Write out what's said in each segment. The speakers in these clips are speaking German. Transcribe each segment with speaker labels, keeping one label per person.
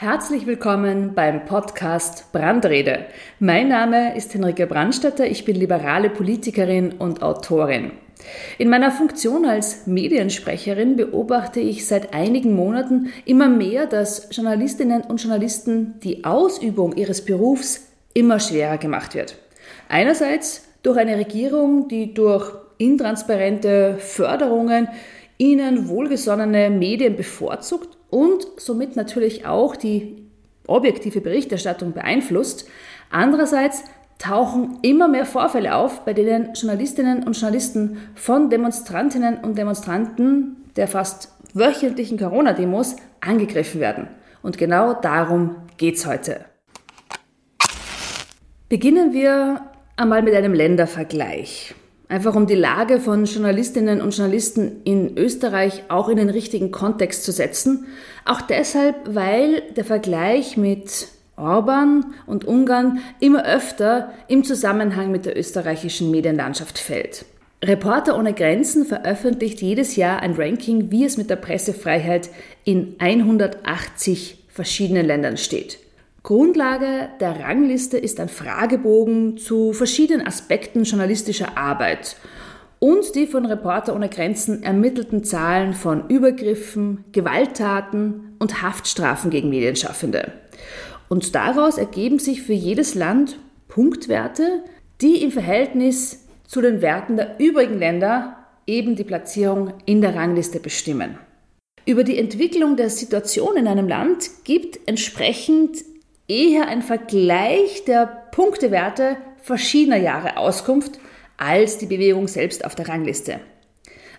Speaker 1: Herzlich willkommen beim Podcast Brandrede. Mein Name ist Henrike Brandstetter, ich bin liberale Politikerin und Autorin. In meiner Funktion als Mediensprecherin beobachte ich seit einigen Monaten immer mehr, dass Journalistinnen und Journalisten die Ausübung ihres Berufs immer schwerer gemacht wird. Einerseits durch eine Regierung, die durch intransparente Förderungen ihnen wohlgesonnene Medien bevorzugt und somit natürlich auch die objektive Berichterstattung beeinflusst. Andererseits tauchen immer mehr Vorfälle auf, bei denen Journalistinnen und Journalisten von Demonstrantinnen und Demonstranten der fast wöchentlichen Corona-Demos angegriffen werden. Und genau darum geht's heute. Beginnen wir einmal mit einem Ländervergleich. Einfach um die Lage von Journalistinnen und Journalisten in Österreich auch in den richtigen Kontext zu setzen. Auch deshalb, weil der Vergleich mit Orban und Ungarn immer öfter im Zusammenhang mit der österreichischen Medienlandschaft fällt. Reporter ohne Grenzen veröffentlicht jedes Jahr ein Ranking, wie es mit der Pressefreiheit in 180 verschiedenen Ländern steht. Grundlage der Rangliste ist ein Fragebogen zu verschiedenen Aspekten journalistischer Arbeit und die von Reporter ohne Grenzen ermittelten Zahlen von Übergriffen, Gewalttaten und Haftstrafen gegen Medienschaffende. Und daraus ergeben sich für jedes Land Punktwerte, die im Verhältnis zu den Werten der übrigen Länder eben die Platzierung in der Rangliste bestimmen. Über die Entwicklung der Situation in einem Land gibt entsprechend eher ein Vergleich der Punktewerte verschiedener Jahre Auskunft als die Bewegung selbst auf der Rangliste.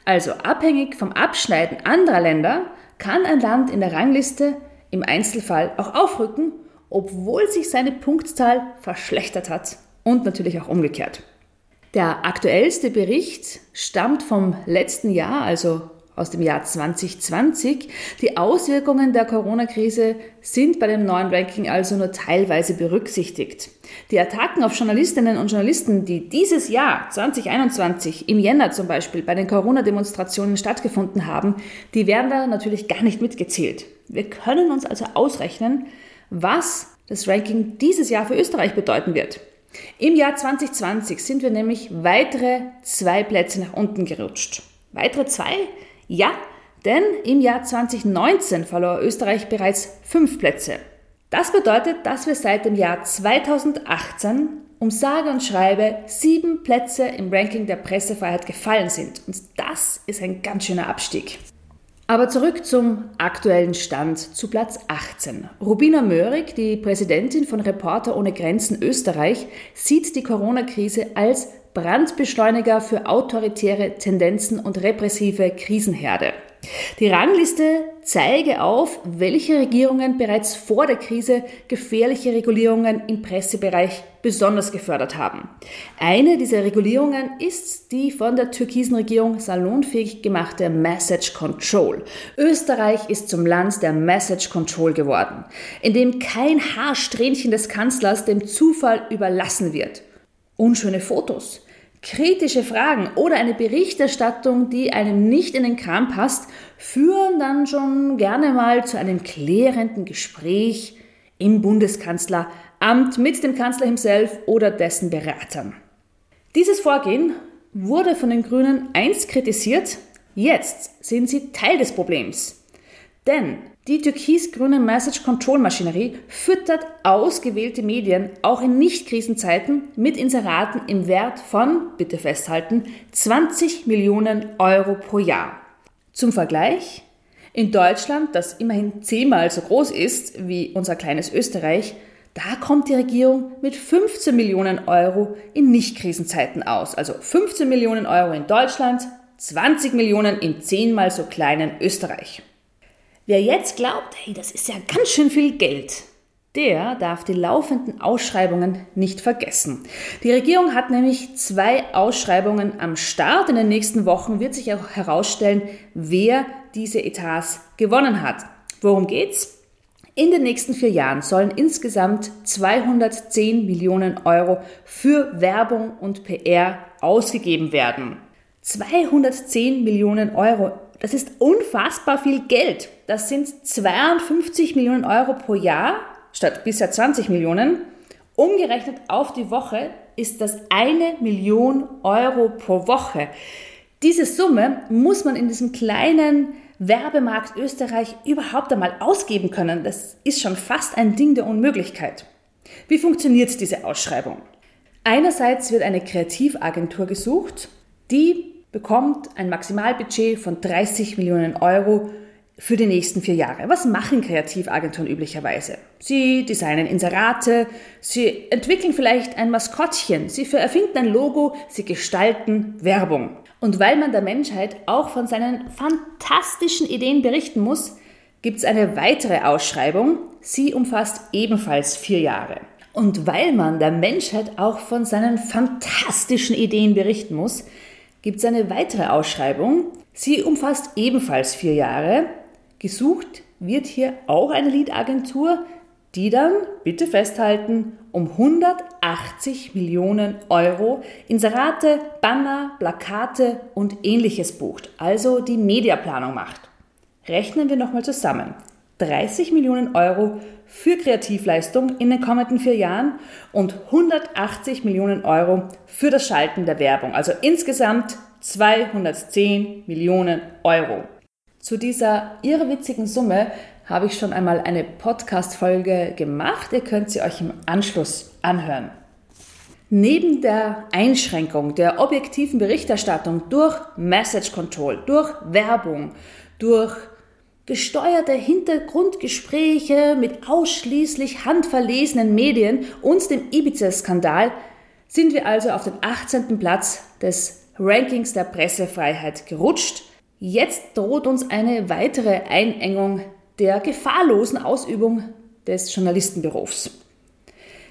Speaker 1: Also abhängig vom Abschneiden anderer Länder kann ein Land in der Rangliste im Einzelfall auch aufrücken, obwohl sich seine Punktzahl verschlechtert hat und natürlich auch umgekehrt. Der aktuellste Bericht stammt vom letzten Jahr, also aus dem Jahr 2020. Die Auswirkungen der Corona-Krise sind bei dem neuen Ranking also nur teilweise berücksichtigt. Die Attacken auf Journalistinnen und Journalisten, die dieses Jahr 2021 im Jänner zum Beispiel bei den Corona-Demonstrationen stattgefunden haben, die werden da natürlich gar nicht mitgezählt. Wir können uns also ausrechnen, was das Ranking dieses Jahr für Österreich bedeuten wird. Im Jahr 2020 sind wir nämlich weitere zwei Plätze nach unten gerutscht. Weitere zwei ja, denn im Jahr 2019 verlor Österreich bereits fünf Plätze. Das bedeutet, dass wir seit dem Jahr 2018 um sage und schreibe sieben Plätze im Ranking der Pressefreiheit gefallen sind. Und das ist ein ganz schöner Abstieg. Aber zurück zum aktuellen Stand zu Platz 18. Rubina Möhrig, die Präsidentin von Reporter ohne Grenzen Österreich, sieht die Corona-Krise als Brandbeschleuniger für autoritäre Tendenzen und repressive Krisenherde. Die Rangliste zeige auf, welche Regierungen bereits vor der Krise gefährliche Regulierungen im Pressebereich besonders gefördert haben. Eine dieser Regulierungen ist die von der türkisen Regierung salonfähig gemachte Message Control. Österreich ist zum Land der Message Control geworden, in dem kein Haarsträhnchen des Kanzlers dem Zufall überlassen wird unschöne Fotos, kritische Fragen oder eine Berichterstattung, die einem nicht in den Kram passt, führen dann schon gerne mal zu einem klärenden Gespräch im Bundeskanzleramt mit dem Kanzler himself oder dessen Beratern. Dieses Vorgehen wurde von den Grünen einst kritisiert, jetzt sind sie Teil des Problems. Denn die türkis-grüne Message Control Maschinerie füttert ausgewählte Medien auch in Nicht-Krisenzeiten mit Inseraten im Wert von, bitte festhalten, 20 Millionen Euro pro Jahr. Zum Vergleich, in Deutschland, das immerhin zehnmal so groß ist wie unser kleines Österreich, da kommt die Regierung mit 15 Millionen Euro in Nicht-Krisenzeiten aus. Also 15 Millionen Euro in Deutschland, 20 Millionen im zehnmal so kleinen Österreich. Wer jetzt glaubt, hey, das ist ja ganz schön viel Geld, der darf die laufenden Ausschreibungen nicht vergessen. Die Regierung hat nämlich zwei Ausschreibungen am Start. In den nächsten Wochen wird sich auch herausstellen, wer diese Etats gewonnen hat. Worum geht's? In den nächsten vier Jahren sollen insgesamt 210 Millionen Euro für Werbung und PR ausgegeben werden. 210 Millionen Euro Das ist unfassbar viel Geld. Das sind 52 Millionen Euro pro Jahr statt bisher 20 Millionen. Umgerechnet auf die Woche ist das eine Million Euro pro Woche. Diese Summe muss man in diesem kleinen Werbemarkt Österreich überhaupt einmal ausgeben können. Das ist schon fast ein Ding der Unmöglichkeit. Wie funktioniert diese Ausschreibung? Einerseits wird eine Kreativagentur gesucht, die bekommt ein Maximalbudget von 30 Millionen Euro für die nächsten vier Jahre. Was machen Kreativagenturen üblicherweise? Sie designen Inserate, sie entwickeln vielleicht ein Maskottchen, sie erfinden ein Logo, sie gestalten Werbung. Und weil man der Menschheit auch von seinen fantastischen Ideen berichten muss, gibt es eine weitere Ausschreibung. Sie umfasst ebenfalls vier Jahre. Und weil man der Menschheit auch von seinen fantastischen Ideen berichten muss, gibt es eine weitere Ausschreibung. Sie umfasst ebenfalls vier Jahre. Gesucht wird hier auch eine Lead-Agentur, die dann, bitte festhalten, um 180 Millionen Euro Inserate, Banner, Plakate und ähnliches bucht, also die Mediaplanung macht. Rechnen wir nochmal zusammen. 30 Millionen Euro für Kreativleistung in den kommenden vier Jahren und 180 Millionen Euro für das Schalten der Werbung. Also insgesamt 210 Millionen Euro. Zu dieser irrwitzigen Summe habe ich schon einmal eine Podcast-Folge gemacht. Ihr könnt sie euch im Anschluss anhören. Neben der Einschränkung der objektiven Berichterstattung durch Message Control, durch Werbung, durch gesteuerte Hintergrundgespräche mit ausschließlich handverlesenen Medien und dem Ibiza-Skandal sind wir also auf den 18. Platz des Rankings der Pressefreiheit gerutscht. Jetzt droht uns eine weitere Einengung der gefahrlosen Ausübung des Journalistenberufs.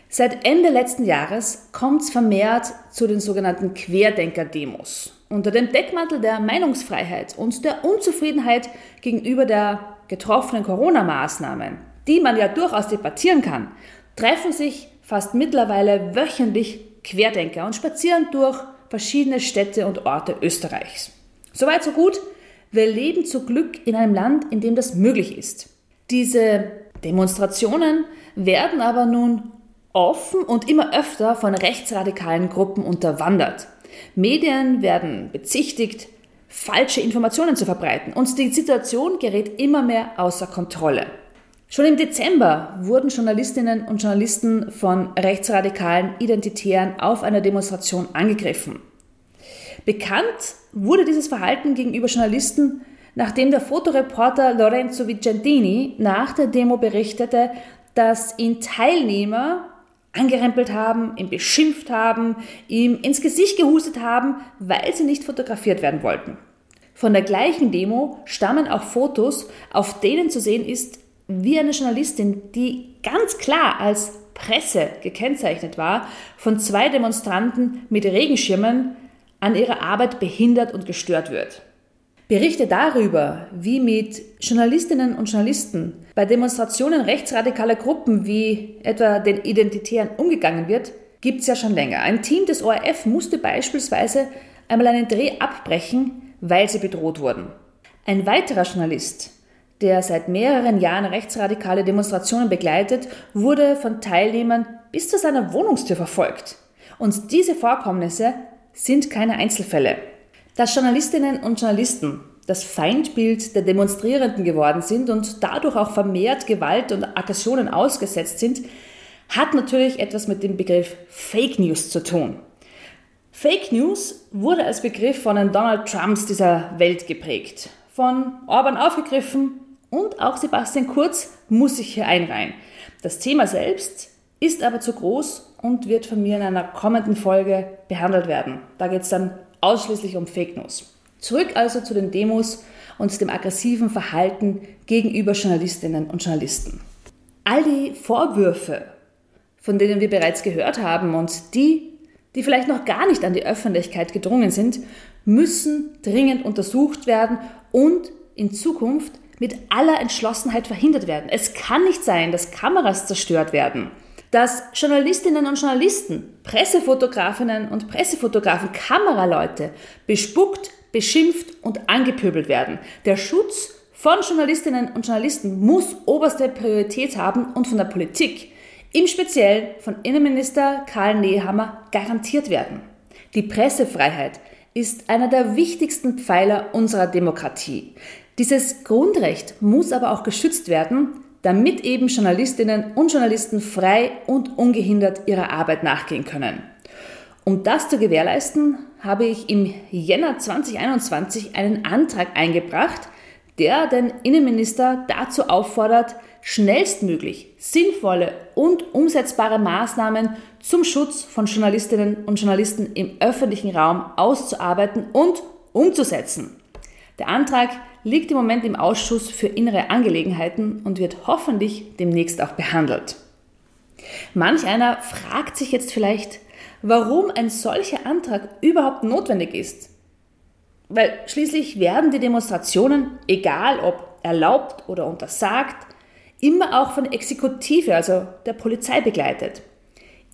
Speaker 1: Seit Ende letzten Jahres kommt es vermehrt zu den sogenannten Querdenker-Demos. Unter dem Deckmantel der Meinungsfreiheit und der Unzufriedenheit gegenüber der getroffenen Corona-Maßnahmen, die man ja durchaus debattieren kann, treffen sich fast mittlerweile wöchentlich Querdenker und spazieren durch verschiedene Städte und Orte Österreichs. Soweit so gut. Wir leben zu Glück in einem Land, in dem das möglich ist. Diese Demonstrationen werden aber nun offen und immer öfter von rechtsradikalen Gruppen unterwandert. Medien werden bezichtigt, falsche Informationen zu verbreiten und die Situation gerät immer mehr außer Kontrolle. Schon im Dezember wurden Journalistinnen und Journalisten von rechtsradikalen Identitären auf einer Demonstration angegriffen. Bekannt wurde dieses Verhalten gegenüber Journalisten, nachdem der Fotoreporter Lorenzo Vicentini nach der Demo berichtete, dass ihn Teilnehmer angerempelt haben, ihn beschimpft haben, ihm ins Gesicht gehustet haben, weil sie nicht fotografiert werden wollten. Von der gleichen Demo stammen auch Fotos, auf denen zu sehen ist, wie eine Journalistin, die ganz klar als Presse gekennzeichnet war, von zwei Demonstranten mit Regenschirmen an ihrer Arbeit behindert und gestört wird. Berichte darüber, wie mit Journalistinnen und Journalisten bei Demonstrationen rechtsradikaler Gruppen wie etwa den Identitären umgegangen wird, gibt es ja schon länger. Ein Team des ORF musste beispielsweise einmal einen Dreh abbrechen, weil sie bedroht wurden. Ein weiterer Journalist, der seit mehreren Jahren rechtsradikale Demonstrationen begleitet, wurde von Teilnehmern bis zu seiner Wohnungstür verfolgt. Und diese Vorkommnisse sind keine Einzelfälle. Dass Journalistinnen und Journalisten das Feindbild der Demonstrierenden geworden sind und dadurch auch vermehrt Gewalt und Aggressionen ausgesetzt sind, hat natürlich etwas mit dem Begriff Fake News zu tun. Fake News wurde als Begriff von den Donald Trumps dieser Welt geprägt, von Orban aufgegriffen und auch Sebastian Kurz muss sich hier einreihen. Das Thema selbst ist aber zu groß und wird von mir in einer kommenden Folge behandelt werden. Da geht es dann ausschließlich um Fake News. Zurück also zu den Demos und dem aggressiven Verhalten gegenüber Journalistinnen und Journalisten. All die Vorwürfe, von denen wir bereits gehört haben und die, die vielleicht noch gar nicht an die Öffentlichkeit gedrungen sind, müssen dringend untersucht werden und in Zukunft mit aller Entschlossenheit verhindert werden. Es kann nicht sein, dass Kameras zerstört werden dass Journalistinnen und Journalisten, Pressefotografinnen und Pressefotografen, Kameraleute bespuckt, beschimpft und angepöbelt werden. Der Schutz von Journalistinnen und Journalisten muss oberste Priorität haben und von der Politik, im Speziellen von Innenminister Karl Nehammer, garantiert werden. Die Pressefreiheit ist einer der wichtigsten Pfeiler unserer Demokratie. Dieses Grundrecht muss aber auch geschützt werden, damit eben Journalistinnen und Journalisten frei und ungehindert ihrer Arbeit nachgehen können. Um das zu gewährleisten, habe ich im Jänner 2021 einen Antrag eingebracht, der den Innenminister dazu auffordert, schnellstmöglich sinnvolle und umsetzbare Maßnahmen zum Schutz von Journalistinnen und Journalisten im öffentlichen Raum auszuarbeiten und umzusetzen. Der Antrag liegt im Moment im Ausschuss für innere Angelegenheiten und wird hoffentlich demnächst auch behandelt. Manch einer fragt sich jetzt vielleicht, warum ein solcher Antrag überhaupt notwendig ist. Weil schließlich werden die Demonstrationen, egal ob erlaubt oder untersagt, immer auch von Exekutive, also der Polizei begleitet.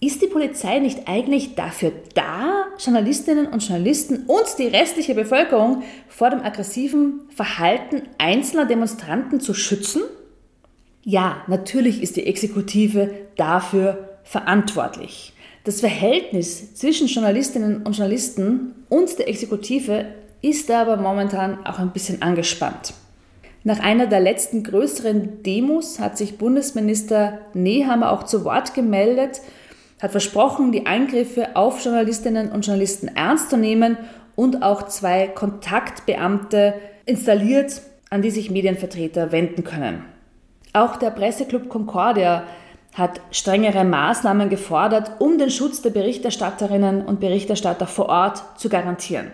Speaker 1: Ist die Polizei nicht eigentlich dafür da, Journalistinnen und Journalisten und die restliche Bevölkerung vor dem aggressiven Verhalten einzelner Demonstranten zu schützen? Ja, natürlich ist die Exekutive dafür verantwortlich. Das Verhältnis zwischen Journalistinnen und Journalisten und der Exekutive ist aber momentan auch ein bisschen angespannt. Nach einer der letzten größeren Demos hat sich Bundesminister Nehammer auch zu Wort gemeldet, hat versprochen, die Angriffe auf Journalistinnen und Journalisten ernst zu nehmen und auch zwei Kontaktbeamte installiert, an die sich Medienvertreter wenden können. Auch der Presseclub Concordia hat strengere Maßnahmen gefordert, um den Schutz der Berichterstatterinnen und Berichterstatter vor Ort zu garantieren.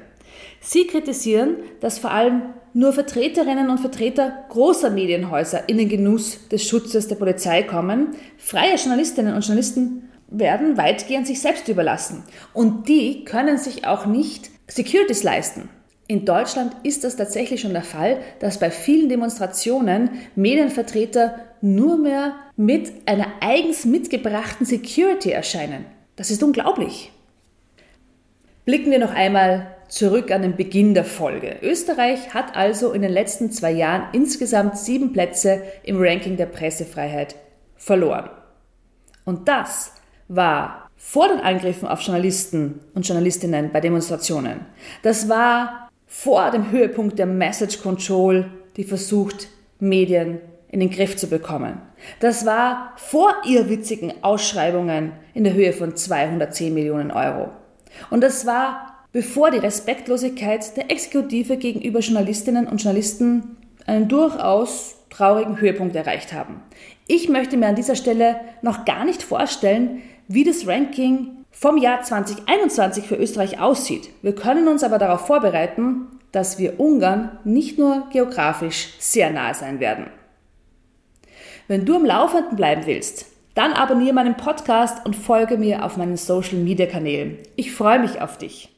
Speaker 1: Sie kritisieren, dass vor allem nur Vertreterinnen und Vertreter großer Medienhäuser in den Genuss des Schutzes der Polizei kommen. Freie Journalistinnen und Journalisten werden weitgehend sich selbst überlassen. Und die können sich auch nicht Securities leisten. In Deutschland ist das tatsächlich schon der Fall, dass bei vielen Demonstrationen Medienvertreter nur mehr mit einer eigens mitgebrachten Security erscheinen. Das ist unglaublich. Blicken wir noch einmal zurück an den Beginn der Folge. Österreich hat also in den letzten zwei Jahren insgesamt sieben Plätze im Ranking der Pressefreiheit verloren. Und das war vor den Angriffen auf Journalisten und Journalistinnen bei Demonstrationen. Das war vor dem Höhepunkt der Message Control, die versucht, Medien in den Griff zu bekommen. Das war vor irrwitzigen Ausschreibungen in der Höhe von 210 Millionen Euro. Und das war bevor die Respektlosigkeit der Exekutive gegenüber Journalistinnen und Journalisten einen durchaus traurigen Höhepunkt erreicht haben. Ich möchte mir an dieser Stelle noch gar nicht vorstellen, wie das Ranking vom Jahr 2021 für Österreich aussieht. Wir können uns aber darauf vorbereiten, dass wir Ungarn nicht nur geografisch sehr nahe sein werden. Wenn du am Laufenden bleiben willst, dann abonniere meinen Podcast und folge mir auf meinen Social Media Kanälen. Ich freue mich auf dich.